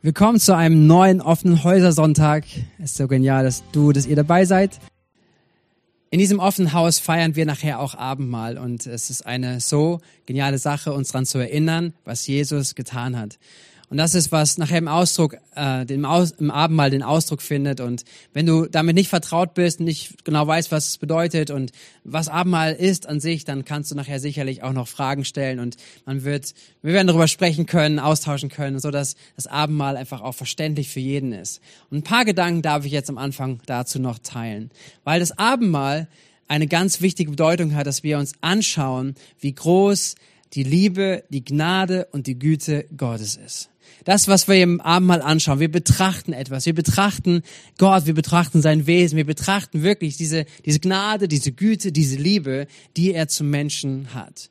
Willkommen zu einem neuen offenen Häusersonntag. Es ist so genial, dass du, dass ihr dabei seid. In diesem offenen Haus feiern wir nachher auch Abendmahl und es ist eine so geniale Sache, uns daran zu erinnern, was Jesus getan hat. Und das ist, was nachher im Ausdruck, äh, dem Aus, im Abendmahl den Ausdruck findet. Und wenn du damit nicht vertraut bist, nicht genau weißt, was es bedeutet und was Abendmahl ist an sich, dann kannst du nachher sicherlich auch noch Fragen stellen und man wird, wir werden darüber sprechen können, austauschen können, so dass das Abendmahl einfach auch verständlich für jeden ist. Und ein paar Gedanken darf ich jetzt am Anfang dazu noch teilen, weil das Abendmahl eine ganz wichtige Bedeutung hat, dass wir uns anschauen, wie groß die Liebe, die Gnade und die Güte Gottes ist das, was wir im Abendmahl anschauen. Wir betrachten etwas. Wir betrachten Gott. Wir betrachten sein Wesen. Wir betrachten wirklich diese, diese Gnade, diese Güte, diese Liebe, die er zum Menschen hat.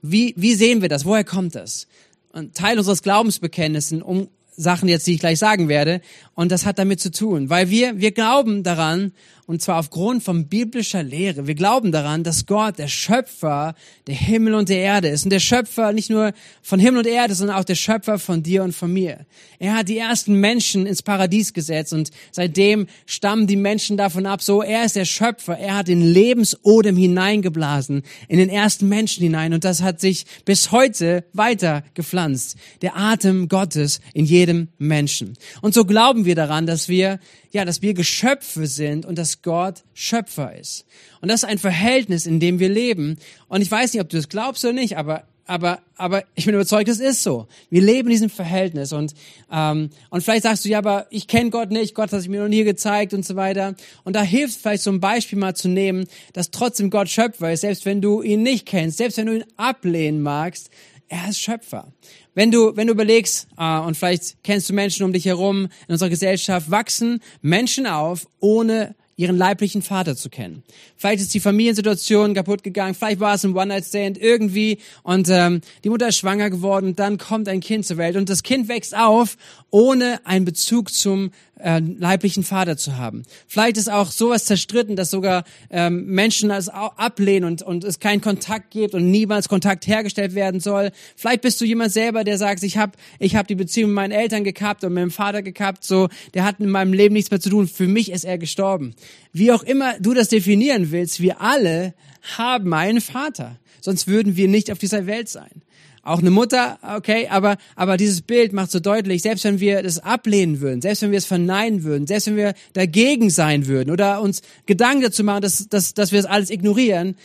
Wie, wie sehen wir das? Woher kommt das? Ein Teil unseres Glaubensbekenntnisses, um Sachen jetzt, die ich gleich sagen werde. Und das hat damit zu tun, weil wir, wir glauben daran, und zwar aufgrund von biblischer Lehre. Wir glauben daran, dass Gott der Schöpfer der Himmel und der Erde ist. Und der Schöpfer nicht nur von Himmel und Erde, sondern auch der Schöpfer von dir und von mir. Er hat die ersten Menschen ins Paradies gesetzt und seitdem stammen die Menschen davon ab, so er ist der Schöpfer. Er hat den Lebensodem hineingeblasen, in den ersten Menschen hinein. Und das hat sich bis heute weiter gepflanzt. Der Atem Gottes in jedem Menschen. Und so glauben wir daran, dass wir ja, dass wir Geschöpfe sind und dass Gott Schöpfer ist. Und das ist ein Verhältnis, in dem wir leben. Und ich weiß nicht, ob du das glaubst oder nicht, aber aber, aber ich bin überzeugt, es ist so. Wir leben in diesem Verhältnis und ähm, und vielleicht sagst du ja, aber ich kenne Gott nicht, Gott hat sich mir noch nie gezeigt und so weiter. Und da hilft vielleicht so ein Beispiel mal zu nehmen, dass trotzdem Gott Schöpfer ist, selbst wenn du ihn nicht kennst, selbst wenn du ihn ablehnen magst, er ist Schöpfer. Wenn du, wenn du überlegst, äh, und vielleicht kennst du Menschen um dich herum in unserer Gesellschaft, wachsen Menschen auf, ohne ihren leiblichen Vater zu kennen. Vielleicht ist die Familiensituation kaputt gegangen, vielleicht war es ein One-Night-Stand irgendwie und ähm, die Mutter ist schwanger geworden dann kommt ein Kind zur Welt und das Kind wächst auf, ohne einen Bezug zum äh, leiblichen Vater zu haben. Vielleicht ist auch sowas zerstritten, dass sogar ähm, Menschen das ablehnen und, und es keinen Kontakt gibt und niemals Kontakt hergestellt werden soll. Vielleicht bist du jemand selber, der sagt, ich habe ich hab die Beziehung mit meinen Eltern gekappt und mit meinem Vater gekappt, so, der hat in meinem Leben nichts mehr zu tun. Für mich ist er gestorben. Wie auch immer du das definieren willst, wir alle haben einen Vater. Sonst würden wir nicht auf dieser Welt sein. Auch eine Mutter, okay, aber, aber dieses Bild macht so deutlich, selbst wenn wir das ablehnen würden, selbst wenn wir es verneinen würden, selbst wenn wir dagegen sein würden oder uns Gedanken dazu machen, dass, dass, dass wir das alles ignorieren,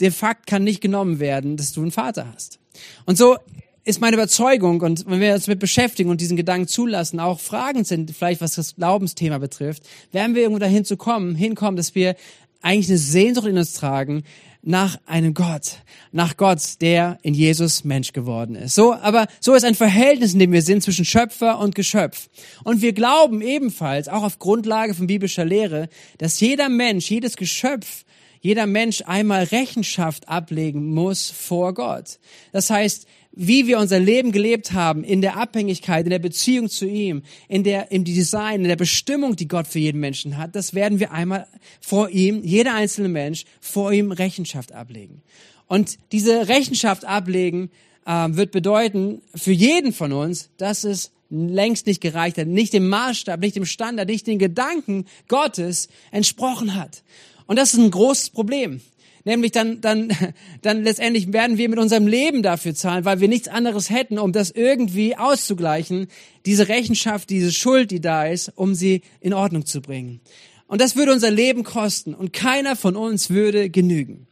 der Fakt kann nicht genommen werden, dass du einen Vater hast. Und so ist meine Überzeugung und wenn wir uns damit beschäftigen und diesen Gedanken zulassen, auch Fragen sind, vielleicht was das Glaubensthema betrifft, werden wir irgendwo dahin zu kommen, hinkommen, dass wir eigentlich eine Sehnsucht in uns tragen, nach einem Gott, nach Gott, der in Jesus Mensch geworden ist. So, aber so ist ein Verhältnis, in dem wir sind zwischen Schöpfer und Geschöpf. Und wir glauben ebenfalls, auch auf Grundlage von biblischer Lehre, dass jeder Mensch, jedes Geschöpf, jeder Mensch einmal Rechenschaft ablegen muss vor Gott. Das heißt, wie wir unser Leben gelebt haben, in der Abhängigkeit, in der Beziehung zu ihm, in der, im Design, in der Bestimmung, die Gott für jeden Menschen hat, das werden wir einmal vor ihm, jeder einzelne Mensch, vor ihm Rechenschaft ablegen. Und diese Rechenschaft ablegen äh, wird bedeuten, für jeden von uns, dass es längst nicht gereicht hat, nicht dem Maßstab, nicht dem Standard, nicht den Gedanken Gottes entsprochen hat. Und das ist ein großes Problem. Nämlich dann, dann, dann letztendlich werden wir mit unserem Leben dafür zahlen, weil wir nichts anderes hätten, um das irgendwie auszugleichen, diese Rechenschaft, diese Schuld, die da ist, um sie in Ordnung zu bringen. Und das würde unser Leben kosten und keiner von uns würde genügen.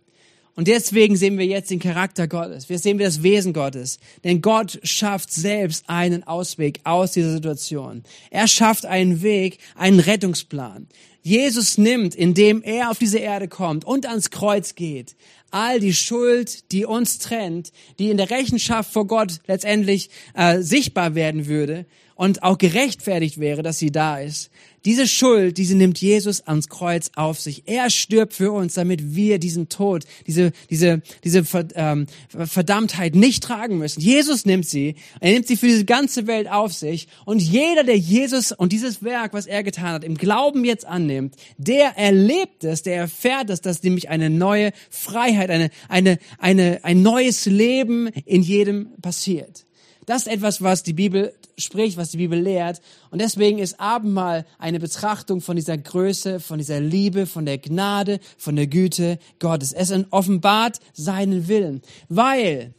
Und deswegen sehen wir jetzt den Charakter Gottes. Wir sehen wir das Wesen Gottes. Denn Gott schafft selbst einen Ausweg aus dieser Situation. Er schafft einen Weg, einen Rettungsplan. Jesus nimmt, indem er auf diese Erde kommt und ans Kreuz geht, all die Schuld, die uns trennt, die in der Rechenschaft vor Gott letztendlich äh, sichtbar werden würde und auch gerechtfertigt wäre, dass sie da ist, diese Schuld, diese nimmt Jesus ans Kreuz auf sich. Er stirbt für uns, damit wir diesen Tod, diese, diese, diese ähm, Verdammtheit nicht tragen müssen. Jesus nimmt sie. Er nimmt sie für diese ganze Welt auf sich. Und jeder, der Jesus und dieses Werk, was er getan hat, im Glauben jetzt annimmt, der erlebt es, der erfährt es, dass nämlich eine neue Freiheit, eine, eine, eine, ein neues Leben in jedem passiert Das ist etwas, was die Bibel spricht, was die Bibel lehrt. Und deswegen ist Abendmahl eine Betrachtung von dieser Größe, von dieser Liebe, von der Gnade, von der Güte Gottes. Es offenbart seinen Willen, weil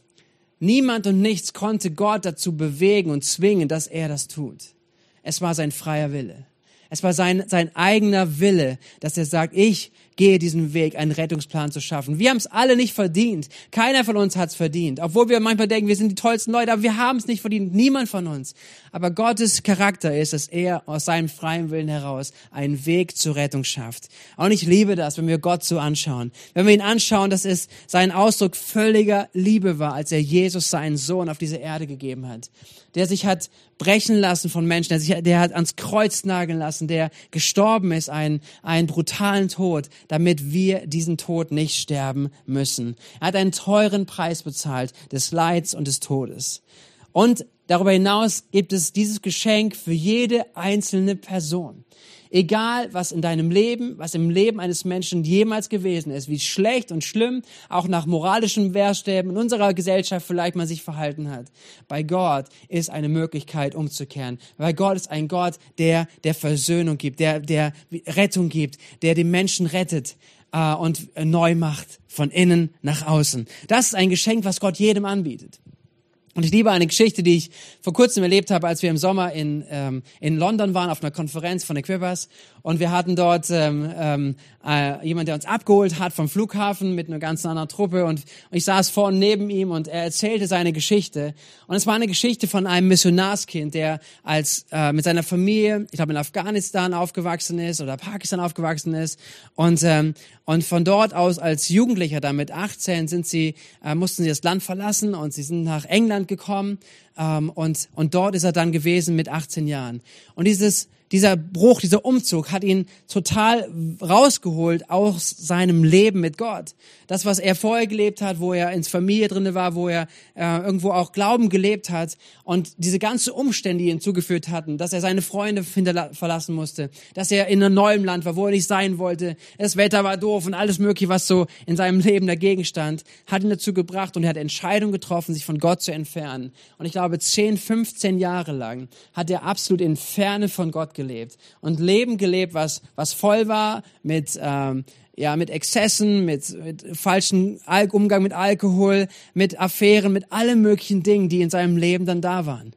niemand und nichts konnte Gott dazu bewegen und zwingen, dass er das tut. Es war sein freier Wille. Es war sein, sein eigener Wille, dass er sagt, ich gehe diesen Weg, einen Rettungsplan zu schaffen. Wir haben es alle nicht verdient. Keiner von uns hat es verdient. Obwohl wir manchmal denken, wir sind die tollsten Leute, aber wir haben es nicht verdient. Niemand von uns. Aber Gottes Charakter ist, dass er aus seinem freien Willen heraus einen Weg zur Rettung schafft. Und ich liebe das, wenn wir Gott so anschauen. Wenn wir ihn anschauen, dass es sein Ausdruck völliger Liebe war, als er Jesus seinen Sohn auf diese Erde gegeben hat. Der sich hat brechen lassen von Menschen, der, sich, der hat ans Kreuz nageln lassen, der gestorben ist, einen, einen brutalen Tod, damit wir diesen Tod nicht sterben müssen. Er hat einen teuren Preis bezahlt des Leids und des Todes. Und darüber hinaus gibt es dieses Geschenk für jede einzelne Person. Egal, was in deinem Leben, was im Leben eines Menschen jemals gewesen ist, wie schlecht und schlimm, auch nach moralischen Wehrstäben in unserer Gesellschaft vielleicht man sich verhalten hat. Bei Gott ist eine Möglichkeit umzukehren. Weil Gott ist ein Gott, der der Versöhnung gibt, der der Rettung gibt, der den Menschen rettet äh, und neu macht von innen nach außen. Das ist ein Geschenk, was Gott jedem anbietet. Und ich liebe eine Geschichte, die ich vor kurzem erlebt habe, als wir im Sommer in, ähm, in London waren auf einer Konferenz von Equippers. Und wir hatten dort ähm, ähm, äh, jemand, der uns abgeholt hat vom Flughafen mit einer ganz anderen Truppe. Und, und ich saß vorne neben ihm und er erzählte seine Geschichte. Und es war eine Geschichte von einem Missionarskind, der als äh, mit seiner Familie, ich glaube in Afghanistan aufgewachsen ist oder Pakistan aufgewachsen ist. Und, ähm, und von dort aus als Jugendlicher, dann mit 18, sind sie, äh, mussten sie das Land verlassen und sie sind nach England gekommen. Ähm, und, und dort ist er dann gewesen mit 18 Jahren. Und dieses dieser Bruch, dieser Umzug hat ihn total rausgeholt aus seinem Leben mit Gott. Das, was er vorher gelebt hat, wo er ins Familie drinne war, wo er äh, irgendwo auch Glauben gelebt hat und diese ganzen Umstände, die ihn zugeführt hatten, dass er seine Freunde verlassen musste, dass er in einem neuen Land war, wo er nicht sein wollte, das Wetter war doof und alles mögliche, was so in seinem Leben dagegen stand, hat ihn dazu gebracht und er hat Entscheidungen getroffen, sich von Gott zu entfernen. Und ich glaube, 10, 15 Jahre lang hat er absolut in Ferne von Gott gelebt gelebt und Leben gelebt, was, was voll war mit, ähm, ja, mit Exzessen, mit, mit falschen Al Umgang mit Alkohol, mit Affären, mit allen möglichen Dingen, die in seinem Leben dann da waren.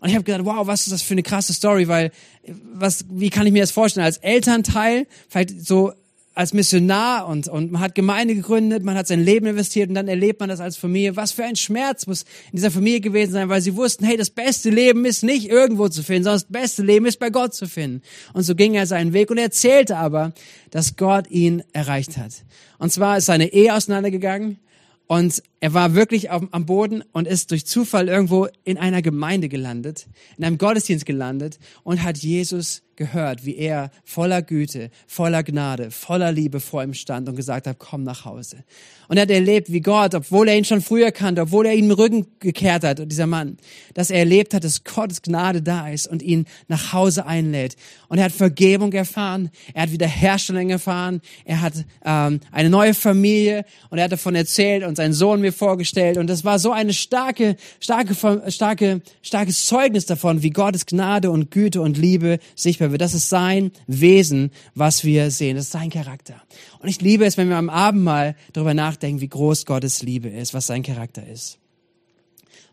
Und ich habe gedacht, wow, was ist das für eine krasse Story, weil was, wie kann ich mir das vorstellen? Als Elternteil, vielleicht so als Missionar und, und man hat Gemeinde gegründet, man hat sein Leben investiert und dann erlebt man das als Familie. Was für ein Schmerz muss in dieser Familie gewesen sein, weil sie wussten, hey, das beste Leben ist nicht irgendwo zu finden, sondern das beste Leben ist bei Gott zu finden. Und so ging er seinen Weg und er erzählte aber, dass Gott ihn erreicht hat. Und zwar ist seine Ehe auseinandergegangen und er war wirklich auf, am Boden und ist durch Zufall irgendwo in einer Gemeinde gelandet, in einem Gottesdienst gelandet und hat Jesus gehört, wie er voller Güte, voller Gnade, voller Liebe vor ihm stand und gesagt hat, komm nach Hause. Und er hat erlebt, wie Gott, obwohl er ihn schon früher kannte, obwohl er ihm den Rücken gekehrt hat, dieser Mann, dass er erlebt hat, dass Gottes Gnade da ist und ihn nach Hause einlädt. Und er hat Vergebung erfahren, er hat Wiederherstellung erfahren, er hat ähm, eine neue Familie und er hat davon erzählt und seinen Sohn mir vorgestellt. Und das war so eine starke, starke, starke, starkes Zeugnis davon, wie Gottes Gnade und Güte und Liebe sichtbar wird. Das ist sein Wesen, was wir sehen. Das ist sein Charakter. Und ich liebe es, wenn wir am Abend mal darüber nachdenken, wie groß Gottes Liebe ist, was sein Charakter ist.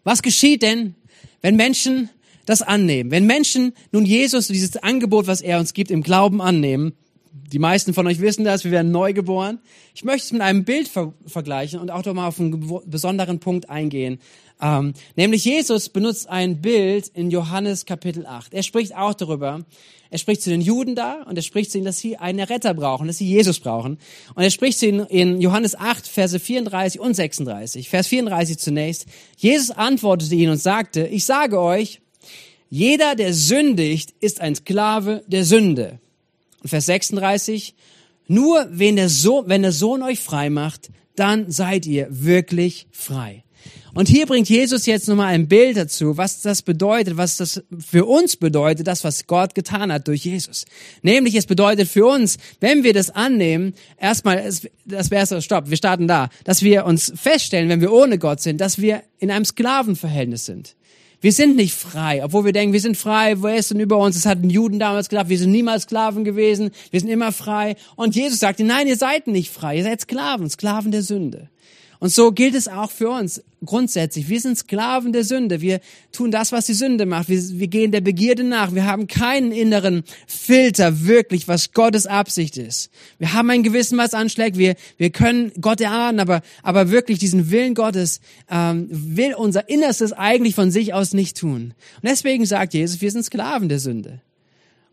Was geschieht denn, wenn Menschen das annehmen? Wenn Menschen nun Jesus, dieses Angebot, was er uns gibt, im Glauben annehmen, die meisten von euch wissen das, wir werden neu geboren. Ich möchte es mit einem Bild ver vergleichen und auch doch mal auf einen besonderen Punkt eingehen. Ähm, nämlich Jesus benutzt ein Bild in Johannes Kapitel 8. Er spricht auch darüber. Er spricht zu den Juden da und er spricht zu ihnen, dass sie einen Retter brauchen, dass sie Jesus brauchen. Und er spricht zu ihnen in Johannes 8, Verse 34 und 36. Vers 34 zunächst. Jesus antwortete ihnen und sagte, ich sage euch, jeder, der sündigt, ist ein Sklave der Sünde. Und Vers 36, nur wenn der, Sohn, wenn der Sohn euch frei macht, dann seid ihr wirklich frei. Und hier bringt Jesus jetzt nochmal ein Bild dazu, was das bedeutet, was das für uns bedeutet, das, was Gott getan hat durch Jesus. Nämlich, es bedeutet für uns, wenn wir das annehmen, erstmal, das wäre so, stopp, wir starten da, dass wir uns feststellen, wenn wir ohne Gott sind, dass wir in einem Sklavenverhältnis sind. Wir sind nicht frei, obwohl wir denken, wir sind frei, wer ist denn über uns? Das hatten Juden damals gedacht, wir sind niemals Sklaven gewesen, wir sind immer frei. Und Jesus sagte, nein, ihr seid nicht frei, ihr seid Sklaven, Sklaven der Sünde. Und so gilt es auch für uns grundsätzlich. Wir sind Sklaven der Sünde. Wir tun das, was die Sünde macht. Wir, wir, gehen der Begierde nach. Wir haben keinen inneren Filter wirklich, was Gottes Absicht ist. Wir haben ein Gewissen, was anschlägt. Wir, wir können Gott erahnen, aber, aber wirklich diesen Willen Gottes ähm, will unser Innerstes eigentlich von sich aus nicht tun. Und deswegen sagt Jesus, wir sind Sklaven der Sünde.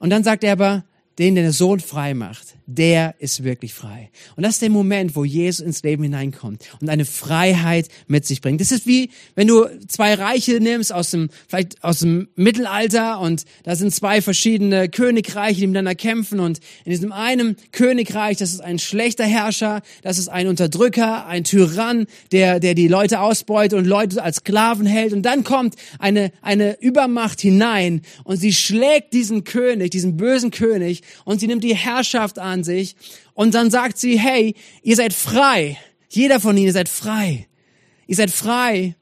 Und dann sagt er aber, den der Sohn frei macht, der ist wirklich frei. Und das ist der Moment, wo Jesus ins Leben hineinkommt und eine Freiheit mit sich bringt. Das ist wie, wenn du zwei Reiche nimmst aus dem, vielleicht aus dem Mittelalter und da sind zwei verschiedene Königreiche, die miteinander kämpfen und in diesem einen Königreich, das ist ein schlechter Herrscher, das ist ein Unterdrücker, ein Tyrann, der, der die Leute ausbeutet und Leute als Sklaven hält und dann kommt eine, eine Übermacht hinein und sie schlägt diesen König, diesen bösen König und sie nimmt die Herrschaft an sich und dann sagt sie, hey, ihr seid frei. Jeder von ihnen, ihr seid frei. Ihr seid frei,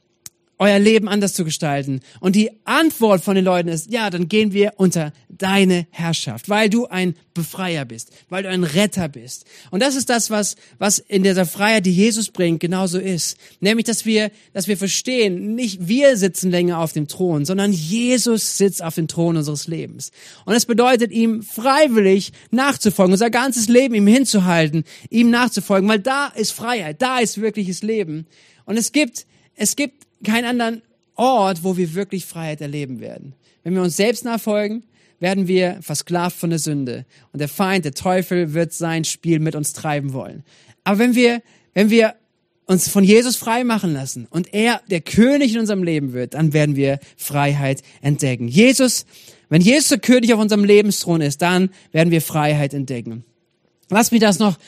euer Leben anders zu gestalten. Und die Antwort von den Leuten ist, ja, dann gehen wir unter deine Herrschaft, weil du ein Befreier bist, weil du ein Retter bist. Und das ist das, was, was in dieser Freiheit, die Jesus bringt, genauso ist. Nämlich, dass wir, dass wir verstehen, nicht wir sitzen länger auf dem Thron, sondern Jesus sitzt auf dem Thron unseres Lebens. Und es bedeutet, ihm freiwillig nachzufolgen, unser ganzes Leben ihm hinzuhalten, ihm nachzufolgen, weil da ist Freiheit, da ist wirkliches Leben. Und es gibt, es gibt keinen anderen Ort, wo wir wirklich Freiheit erleben werden. Wenn wir uns selbst nachfolgen, werden wir versklavt von der Sünde. Und der Feind, der Teufel, wird sein Spiel mit uns treiben wollen. Aber wenn wir, wenn wir uns von Jesus frei machen lassen und er der König in unserem Leben wird, dann werden wir Freiheit entdecken. Jesus, wenn Jesus der König auf unserem Lebensthron ist, dann werden wir Freiheit entdecken. Lass mich das noch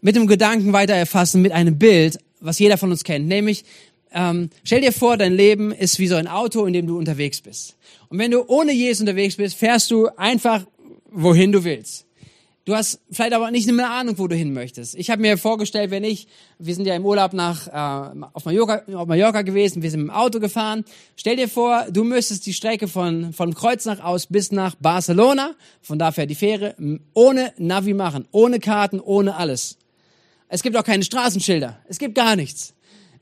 mit dem Gedanken weiter erfassen, mit einem Bild, was jeder von uns kennt, nämlich ähm, stell dir vor, dein Leben ist wie so ein Auto, in dem du unterwegs bist. Und wenn du ohne Jesus unterwegs bist, fährst du einfach, wohin du willst. Du hast vielleicht aber nicht mehr Ahnung, wo du hin möchtest. Ich habe mir vorgestellt, wenn ich, wir sind ja im Urlaub nach äh, auf, Mallorca, auf Mallorca gewesen, wir sind im Auto gefahren. Stell dir vor, du müsstest die Strecke von von Kreuznach aus bis nach Barcelona, von da fährt die Fähre, ohne Navi machen, ohne Karten, ohne alles. Es gibt auch keine Straßenschilder, es gibt gar nichts.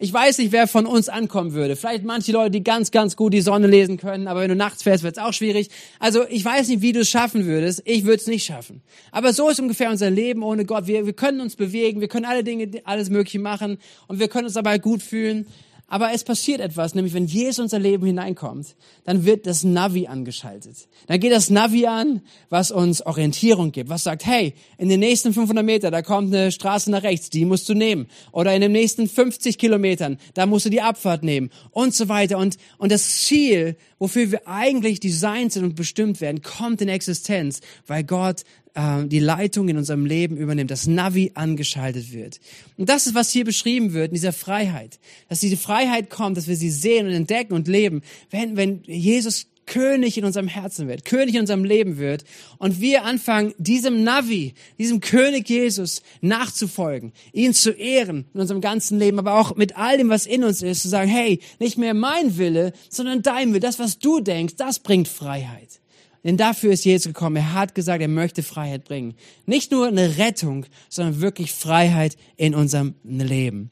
Ich weiß nicht, wer von uns ankommen würde. Vielleicht manche Leute, die ganz, ganz gut die Sonne lesen können, aber wenn du nachts fährst, wird es auch schwierig. Also ich weiß nicht, wie du es schaffen würdest. Ich würde es nicht schaffen. Aber so ist ungefähr unser Leben ohne Gott. Wir, wir können uns bewegen, wir können alle Dinge, alles Mögliche machen und wir können uns dabei gut fühlen. Aber es passiert etwas, nämlich wenn Jesus unser Leben hineinkommt, dann wird das Navi angeschaltet. Dann geht das Navi an, was uns Orientierung gibt, was sagt, hey, in den nächsten 500 Meter, da kommt eine Straße nach rechts, die musst du nehmen. Oder in den nächsten 50 Kilometern, da musst du die Abfahrt nehmen und so weiter. Und, und das Ziel, wofür wir eigentlich designt sind und bestimmt werden, kommt in Existenz, weil Gott äh, die Leitung in unserem Leben übernimmt, das Navi angeschaltet wird. Und das ist, was hier beschrieben wird, in dieser Freiheit. Dass diese Freiheit kommt, dass wir sie sehen und entdecken und leben, wenn, wenn Jesus König in unserem Herzen wird, König in unserem Leben wird und wir anfangen, diesem Navi, diesem König Jesus nachzufolgen, ihn zu ehren in unserem ganzen Leben, aber auch mit all dem, was in uns ist, zu sagen, hey, nicht mehr mein Wille, sondern dein Wille, das, was du denkst, das bringt Freiheit. Denn dafür ist Jesus gekommen. Er hat gesagt, er möchte Freiheit bringen. Nicht nur eine Rettung, sondern wirklich Freiheit in unserem Leben.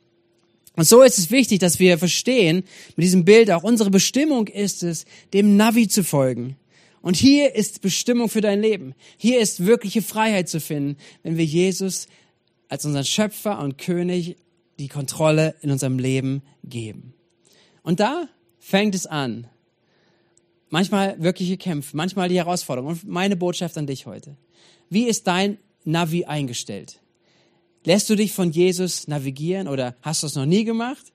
Und so ist es wichtig, dass wir verstehen, mit diesem Bild auch unsere Bestimmung ist es, dem Navi zu folgen. Und hier ist Bestimmung für dein Leben. Hier ist wirkliche Freiheit zu finden, wenn wir Jesus als unseren Schöpfer und König die Kontrolle in unserem Leben geben. Und da fängt es an, manchmal wirkliche Kämpfe, manchmal die Herausforderung. Und meine Botschaft an dich heute. Wie ist dein Navi eingestellt? Lässt du dich von Jesus navigieren oder hast du es noch nie gemacht?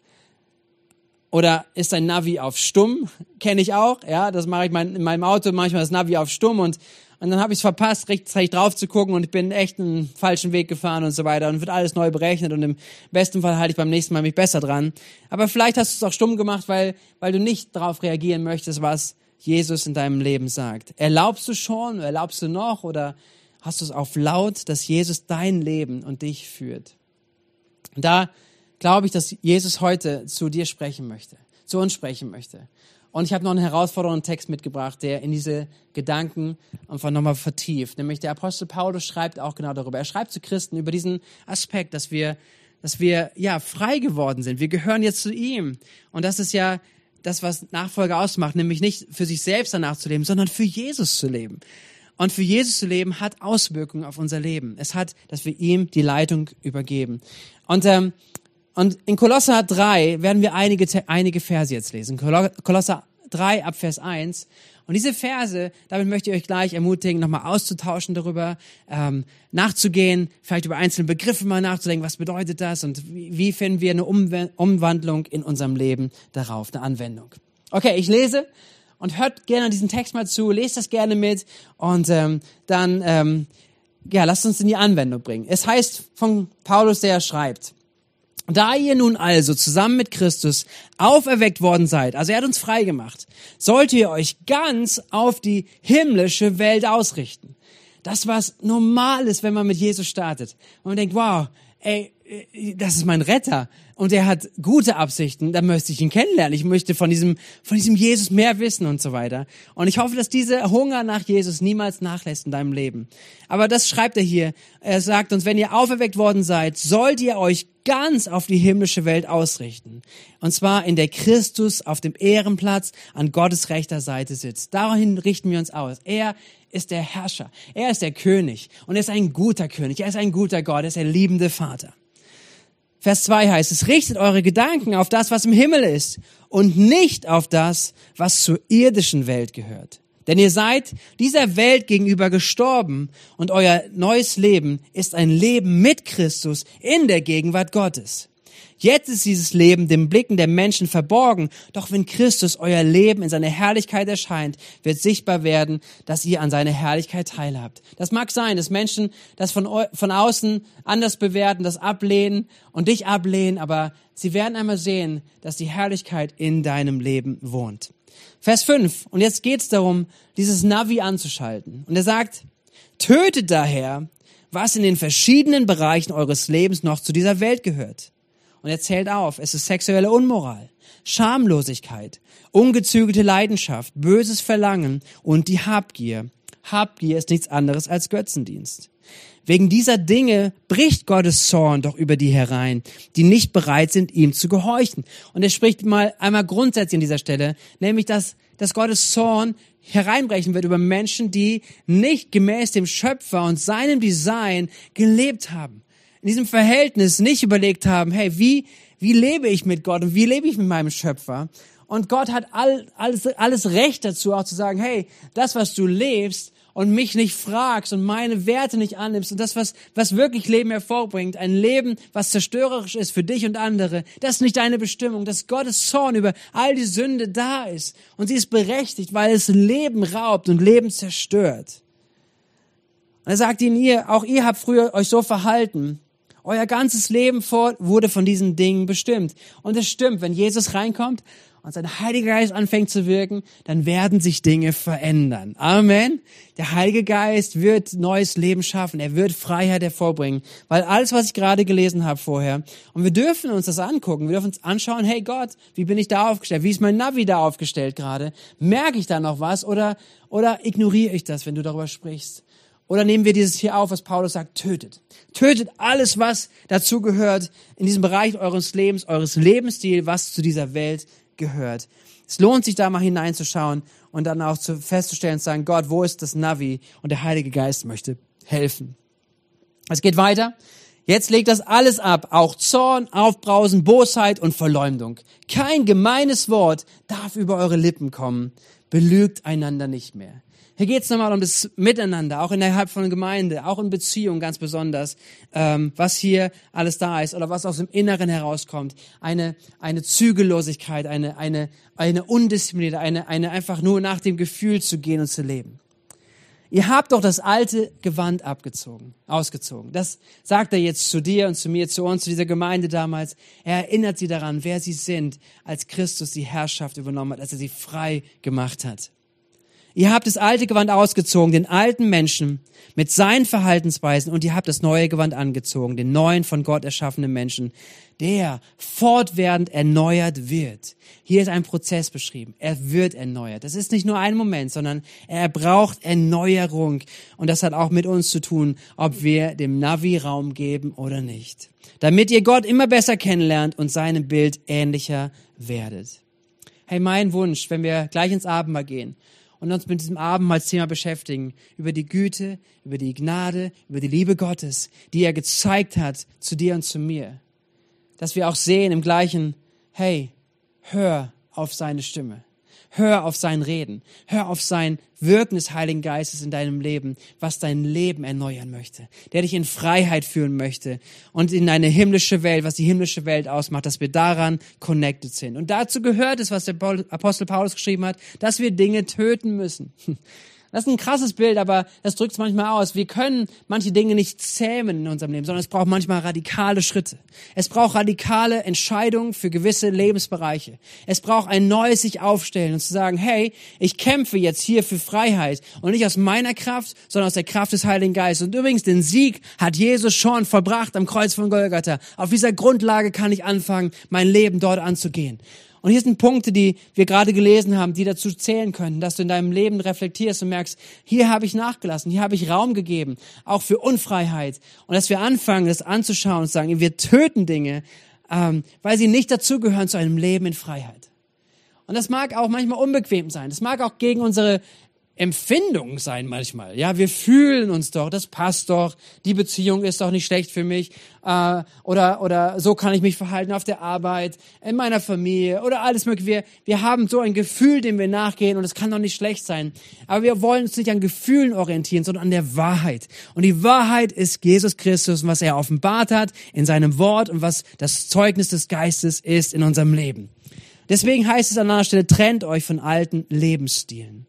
Oder ist dein Navi auf stumm? Kenne ich auch, ja, das mache ich mein, in meinem Auto manchmal das Navi auf stumm und, und dann habe ich es verpasst, rechtzeitig drauf zu gucken und ich bin echt einen falschen Weg gefahren und so weiter und wird alles neu berechnet und im besten Fall halte ich beim nächsten Mal mich besser dran. Aber vielleicht hast du es auch stumm gemacht, weil, weil du nicht darauf reagieren möchtest, was Jesus in deinem Leben sagt. Erlaubst du schon, erlaubst du noch oder hast du es auf laut, dass Jesus dein Leben und dich führt? Und da glaube ich, dass Jesus heute zu dir sprechen möchte, zu uns sprechen möchte. Und ich habe noch einen herausfordernden Text mitgebracht, der in diese Gedanken einfach nochmal vertieft. Nämlich der Apostel Paulus schreibt auch genau darüber. Er schreibt zu Christen über diesen Aspekt, dass wir, dass wir ja frei geworden sind. Wir gehören jetzt zu ihm. Und das ist ja das, was Nachfolge ausmacht, nämlich nicht für sich selbst danach zu leben, sondern für Jesus zu leben. Und für Jesus zu leben hat Auswirkungen auf unser Leben. Es hat, dass wir ihm die Leitung übergeben. Und, ähm, und in Kolosser 3 werden wir einige, einige Verse jetzt lesen. Kolosser 3 ab Vers 1. Und diese Verse, damit möchte ich euch gleich ermutigen, nochmal auszutauschen darüber, ähm, nachzugehen, vielleicht über einzelne Begriffe mal nachzudenken, was bedeutet das und wie, finden wir eine Umwandlung in unserem Leben darauf, eine Anwendung. Okay, ich lese und hört gerne diesen Text mal zu, lest das gerne mit und ähm, dann ähm, ja, lasst uns in die Anwendung bringen. Es heißt von Paulus, der schreibt, da ihr nun also zusammen mit Christus auferweckt worden seid, also er hat uns frei gemacht, sollt ihr euch ganz auf die himmlische Welt ausrichten. Das, was normal ist, wenn man mit Jesus startet. Und man denkt, wow, ey, das ist mein Retter und er hat gute Absichten, dann möchte ich ihn kennenlernen. Ich möchte von diesem, von diesem Jesus mehr wissen und so weiter. Und ich hoffe, dass dieser Hunger nach Jesus niemals nachlässt in deinem Leben. Aber das schreibt er hier. Er sagt uns, wenn ihr auferweckt worden seid, sollt ihr euch ganz auf die himmlische Welt ausrichten. Und zwar in der Christus auf dem Ehrenplatz an Gottes rechter Seite sitzt. Dahin richten wir uns aus. Er ist der Herrscher. Er ist der König. Und er ist ein guter König. Er ist ein guter Gott. Er ist der liebende Vater. Vers 2 heißt es, richtet eure Gedanken auf das, was im Himmel ist und nicht auf das, was zur irdischen Welt gehört. Denn ihr seid dieser Welt gegenüber gestorben und euer neues Leben ist ein Leben mit Christus in der Gegenwart Gottes. Jetzt ist dieses Leben dem Blicken der Menschen verborgen, doch wenn Christus euer Leben in seiner Herrlichkeit erscheint, wird sichtbar werden, dass ihr an seiner Herrlichkeit teilhabt. Das mag sein, dass Menschen das von, von außen anders bewerten, das ablehnen und dich ablehnen, aber sie werden einmal sehen, dass die Herrlichkeit in deinem Leben wohnt. Vers 5. Und jetzt geht es darum, dieses Navi anzuschalten. Und er sagt, tötet daher, was in den verschiedenen Bereichen eures Lebens noch zu dieser Welt gehört und er zählt auf, es ist sexuelle Unmoral, Schamlosigkeit, ungezügelte Leidenschaft, böses Verlangen und die Habgier. Habgier ist nichts anderes als Götzendienst. Wegen dieser Dinge bricht Gottes Zorn doch über die herein, die nicht bereit sind, ihm zu gehorchen. Und er spricht mal einmal grundsätzlich an dieser Stelle, nämlich dass, dass Gottes Zorn hereinbrechen wird über Menschen, die nicht gemäß dem Schöpfer und seinem Design gelebt haben in diesem Verhältnis nicht überlegt haben, hey, wie, wie lebe ich mit Gott und wie lebe ich mit meinem Schöpfer? Und Gott hat all, alles, alles Recht dazu, auch zu sagen, hey, das, was du lebst und mich nicht fragst und meine Werte nicht annimmst und das, was, was wirklich Leben hervorbringt, ein Leben, was zerstörerisch ist für dich und andere, das ist nicht deine Bestimmung, dass Gottes Zorn über all die Sünde da ist. Und sie ist berechtigt, weil es Leben raubt und Leben zerstört. Und er sagt ihnen, ihr, auch ihr habt früher euch so verhalten. Euer ganzes Leben vor, wurde von diesen Dingen bestimmt. Und es stimmt, wenn Jesus reinkommt und sein Heiliger Geist anfängt zu wirken, dann werden sich Dinge verändern. Amen. Der Heilige Geist wird neues Leben schaffen. Er wird Freiheit hervorbringen. Weil alles, was ich gerade gelesen habe vorher, und wir dürfen uns das angucken, wir dürfen uns anschauen, hey Gott, wie bin ich da aufgestellt? Wie ist mein Navi da aufgestellt gerade? Merke ich da noch was oder, oder ignoriere ich das, wenn du darüber sprichst? Oder nehmen wir dieses hier auf, was Paulus sagt, tötet. Tötet alles, was dazu gehört, in diesem Bereich eures Lebens, eures Lebensstils, was zu dieser Welt gehört. Es lohnt sich da mal hineinzuschauen und dann auch zu, festzustellen, zu sagen, Gott, wo ist das Navi? Und der Heilige Geist möchte helfen. Es geht weiter. Jetzt legt das alles ab, auch Zorn, Aufbrausen, Bosheit und Verleumdung. Kein gemeines Wort darf über eure Lippen kommen. Belügt einander nicht mehr. Hier geht es nochmal um das Miteinander, auch innerhalb von Gemeinde, auch in Beziehungen ganz besonders, ähm, was hier alles da ist oder was aus dem Inneren herauskommt. Eine, eine Zügellosigkeit, eine, eine, eine undisziplinierte, eine, eine einfach nur nach dem Gefühl zu gehen und zu leben. Ihr habt doch das alte Gewand abgezogen, ausgezogen. Das sagt er jetzt zu dir und zu mir, zu uns, zu dieser Gemeinde damals. Er erinnert sie daran, wer sie sind, als Christus die Herrschaft übernommen hat, als er sie frei gemacht hat. Ihr habt das alte Gewand ausgezogen, den alten Menschen mit seinen Verhaltensweisen und ihr habt das neue Gewand angezogen, den neuen von Gott erschaffenen Menschen, der fortwährend erneuert wird. Hier ist ein Prozess beschrieben. Er wird erneuert. Das ist nicht nur ein Moment, sondern er braucht Erneuerung. Und das hat auch mit uns zu tun, ob wir dem Navi Raum geben oder nicht. Damit ihr Gott immer besser kennenlernt und seinem Bild ähnlicher werdet. Hey, mein Wunsch, wenn wir gleich ins Abendmahl gehen und uns mit diesem Abendmahlsthema beschäftigen, über die Güte, über die Gnade, über die Liebe Gottes, die er gezeigt hat zu dir und zu mir, dass wir auch sehen im gleichen, hey, hör auf seine Stimme. Hör auf sein Reden. Hör auf sein Wirken des Heiligen Geistes in deinem Leben, was dein Leben erneuern möchte, der dich in Freiheit führen möchte und in eine himmlische Welt, was die himmlische Welt ausmacht, dass wir daran connected sind. Und dazu gehört es, was der Apostel Paulus geschrieben hat, dass wir Dinge töten müssen. Das ist ein krasses Bild, aber das drückt es manchmal aus. Wir können manche Dinge nicht zähmen in unserem Leben, sondern es braucht manchmal radikale Schritte. Es braucht radikale Entscheidungen für gewisse Lebensbereiche. Es braucht ein neues sich aufstellen und zu sagen, hey, ich kämpfe jetzt hier für Freiheit und nicht aus meiner Kraft, sondern aus der Kraft des Heiligen Geistes. Und übrigens, den Sieg hat Jesus schon vollbracht am Kreuz von Golgatha. Auf dieser Grundlage kann ich anfangen, mein Leben dort anzugehen. Und hier sind Punkte, die wir gerade gelesen haben, die dazu zählen können, dass du in deinem Leben reflektierst und merkst, hier habe ich nachgelassen, hier habe ich Raum gegeben, auch für Unfreiheit. Und dass wir anfangen, das anzuschauen und sagen, wir töten Dinge, ähm, weil sie nicht dazugehören zu einem Leben in Freiheit. Und das mag auch manchmal unbequem sein. Das mag auch gegen unsere Empfindung sein manchmal. Ja, wir fühlen uns doch, das passt doch, die Beziehung ist doch nicht schlecht für mich äh, oder oder so kann ich mich verhalten auf der Arbeit, in meiner Familie oder alles mögliche. Wir, wir haben so ein Gefühl, dem wir nachgehen und es kann doch nicht schlecht sein. Aber wir wollen uns nicht an Gefühlen orientieren, sondern an der Wahrheit. Und die Wahrheit ist Jesus Christus und was er offenbart hat in seinem Wort und was das Zeugnis des Geistes ist in unserem Leben. Deswegen heißt es an einer Stelle, trennt euch von alten Lebensstilen.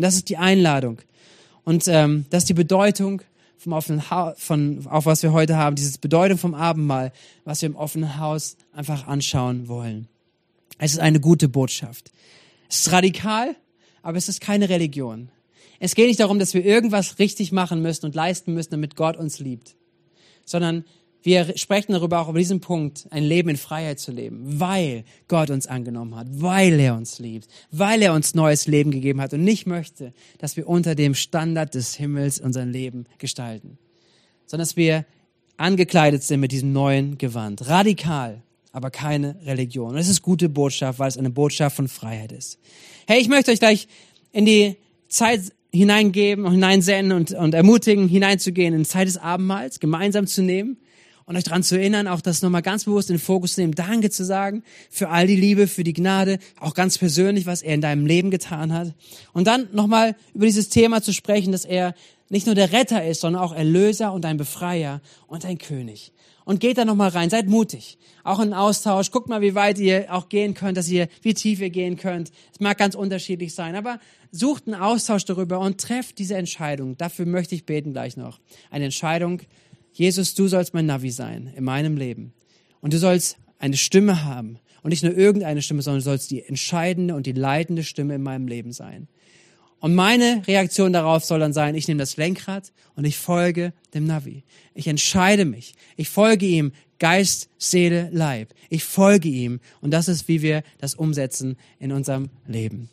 Und das ist die Einladung. Und ähm, das ist die Bedeutung vom offenen ha von, auf was wir heute haben, diese Bedeutung vom Abendmahl, was wir im offenen Haus einfach anschauen wollen. Es ist eine gute Botschaft. Es ist radikal, aber es ist keine Religion. Es geht nicht darum, dass wir irgendwas richtig machen müssen und leisten müssen, damit Gott uns liebt, sondern wir sprechen darüber auch über diesen Punkt, ein Leben in Freiheit zu leben, weil Gott uns angenommen hat, weil er uns liebt, weil er uns neues Leben gegeben hat und nicht möchte, dass wir unter dem Standard des Himmels unser Leben gestalten, sondern dass wir angekleidet sind mit diesem neuen Gewand. Radikal, aber keine Religion. Und es ist gute Botschaft, weil es eine Botschaft von Freiheit ist. Hey, ich möchte euch gleich in die Zeit hineingeben und hineinsenden und, und ermutigen, hineinzugehen in die Zeit des Abendmahls, gemeinsam zu nehmen und euch daran zu erinnern, auch das nochmal ganz bewusst in den Fokus zu nehmen, Danke zu sagen für all die Liebe, für die Gnade, auch ganz persönlich, was er in deinem Leben getan hat. Und dann nochmal über dieses Thema zu sprechen, dass er nicht nur der Retter ist, sondern auch Erlöser und ein Befreier und ein König. Und geht da nochmal rein, seid mutig. Auch in Austausch, guckt mal, wie weit ihr auch gehen könnt, dass ihr, wie tief ihr gehen könnt. Es mag ganz unterschiedlich sein, aber sucht einen Austausch darüber und trefft diese Entscheidung. Dafür möchte ich beten gleich noch. Eine Entscheidung, Jesus, du sollst mein Navi sein in meinem Leben. Und du sollst eine Stimme haben. Und nicht nur irgendeine Stimme, sondern du sollst die entscheidende und die leitende Stimme in meinem Leben sein. Und meine Reaktion darauf soll dann sein, ich nehme das Lenkrad und ich folge dem Navi. Ich entscheide mich. Ich folge ihm Geist, Seele, Leib. Ich folge ihm. Und das ist, wie wir das umsetzen in unserem Leben.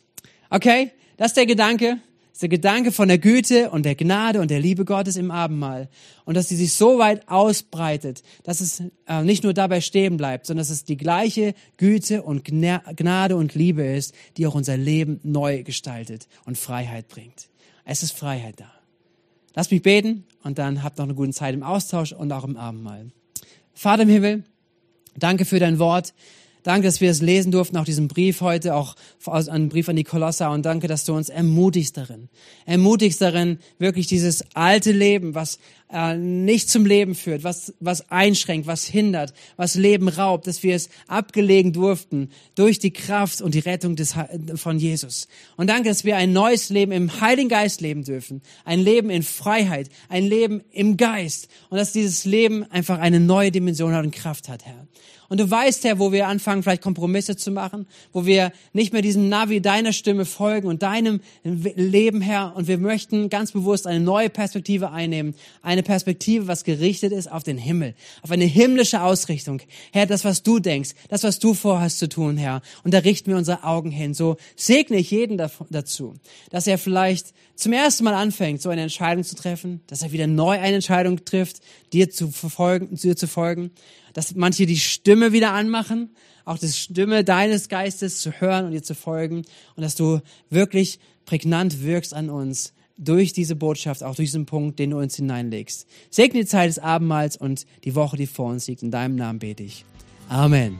Okay? Das ist der Gedanke ist der Gedanke von der Güte und der Gnade und der Liebe Gottes im Abendmahl. Und dass sie sich so weit ausbreitet, dass es äh, nicht nur dabei stehen bleibt, sondern dass es die gleiche Güte und Gnade und Liebe ist, die auch unser Leben neu gestaltet und Freiheit bringt. Es ist Freiheit da. Lass mich beten und dann habt noch eine gute Zeit im Austausch und auch im Abendmahl. Vater im Himmel, danke für dein Wort. Danke, dass wir es lesen durften, auch diesen Brief heute, auch einen Brief an die Kolosser. Und danke, dass du uns ermutigst darin. Ermutigst darin, wirklich dieses alte Leben, was äh, nicht zum Leben führt, was, was einschränkt, was hindert, was Leben raubt, dass wir es abgelegen durften durch die Kraft und die Rettung des, von Jesus. Und danke, dass wir ein neues Leben im Heiligen Geist leben dürfen. Ein Leben in Freiheit, ein Leben im Geist. Und dass dieses Leben einfach eine neue Dimension hat und Kraft hat, Herr. Und du weißt, Herr, wo wir anfangen, vielleicht Kompromisse zu machen, wo wir nicht mehr diesem Navi deiner Stimme folgen und deinem Leben, Herr. Und wir möchten ganz bewusst eine neue Perspektive einnehmen. Eine Perspektive, was gerichtet ist auf den Himmel, auf eine himmlische Ausrichtung. Herr, das, was du denkst, das, was du vorhast zu tun, Herr. Und da richten wir unsere Augen hin. So segne ich jeden dazu, dass er vielleicht zum ersten Mal anfängt, so eine Entscheidung zu treffen, dass er wieder neu eine Entscheidung trifft, dir zu verfolgen, dir zu folgen dass manche die Stimme wieder anmachen, auch die Stimme deines Geistes zu hören und dir zu folgen und dass du wirklich prägnant wirkst an uns durch diese Botschaft, auch durch diesen Punkt, den du uns hineinlegst. Segne die Zeit des Abendmahls und die Woche, die vor uns liegt. In deinem Namen bete ich. Amen.